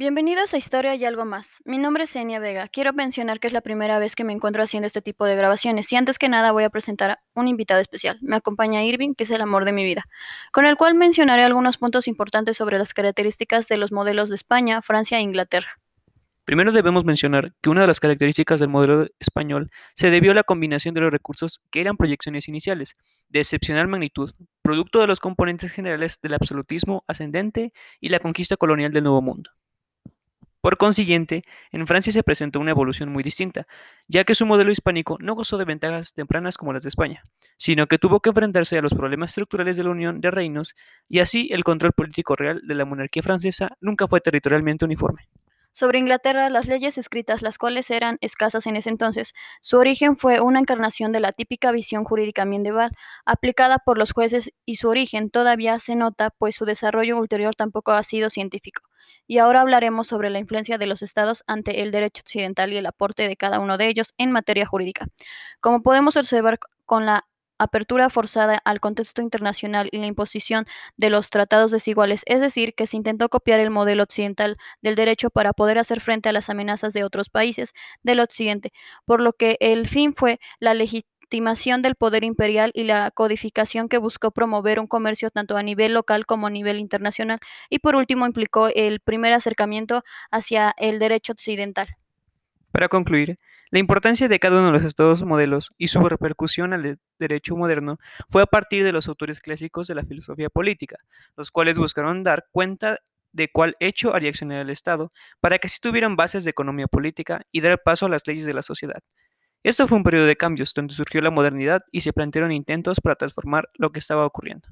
Bienvenidos a Historia y algo más. Mi nombre es Enia Vega. Quiero mencionar que es la primera vez que me encuentro haciendo este tipo de grabaciones y antes que nada voy a presentar a un invitado especial. Me acompaña Irving, que es el amor de mi vida, con el cual mencionaré algunos puntos importantes sobre las características de los modelos de España, Francia e Inglaterra. Primero debemos mencionar que una de las características del modelo español se debió a la combinación de los recursos que eran proyecciones iniciales, de excepcional magnitud, producto de los componentes generales del absolutismo ascendente y la conquista colonial del Nuevo Mundo. Por consiguiente, en Francia se presentó una evolución muy distinta, ya que su modelo hispánico no gozó de ventajas tempranas como las de España, sino que tuvo que enfrentarse a los problemas estructurales de la unión de reinos y así el control político real de la monarquía francesa nunca fue territorialmente uniforme. Sobre Inglaterra, las leyes escritas, las cuales eran escasas en ese entonces, su origen fue una encarnación de la típica visión jurídica medieval aplicada por los jueces y su origen todavía se nota, pues su desarrollo ulterior tampoco ha sido científico. Y ahora hablaremos sobre la influencia de los estados ante el derecho occidental y el aporte de cada uno de ellos en materia jurídica. Como podemos observar con la apertura forzada al contexto internacional y la imposición de los tratados desiguales, es decir, que se intentó copiar el modelo occidental del derecho para poder hacer frente a las amenazas de otros países del occidente, por lo que el fin fue la legitimación del poder imperial y la codificación que buscó promover un comercio tanto a nivel local como a nivel internacional, y por último implicó el primer acercamiento hacia el derecho occidental. Para concluir, la importancia de cada uno de los estados modelos y su repercusión al derecho moderno fue a partir de los autores clásicos de la filosofía política, los cuales buscaron dar cuenta de cuál hecho haría accionar el Estado para que así tuvieran bases de economía política y dar paso a las leyes de la sociedad. Esto fue un periodo de cambios donde surgió la modernidad y se plantearon intentos para transformar lo que estaba ocurriendo.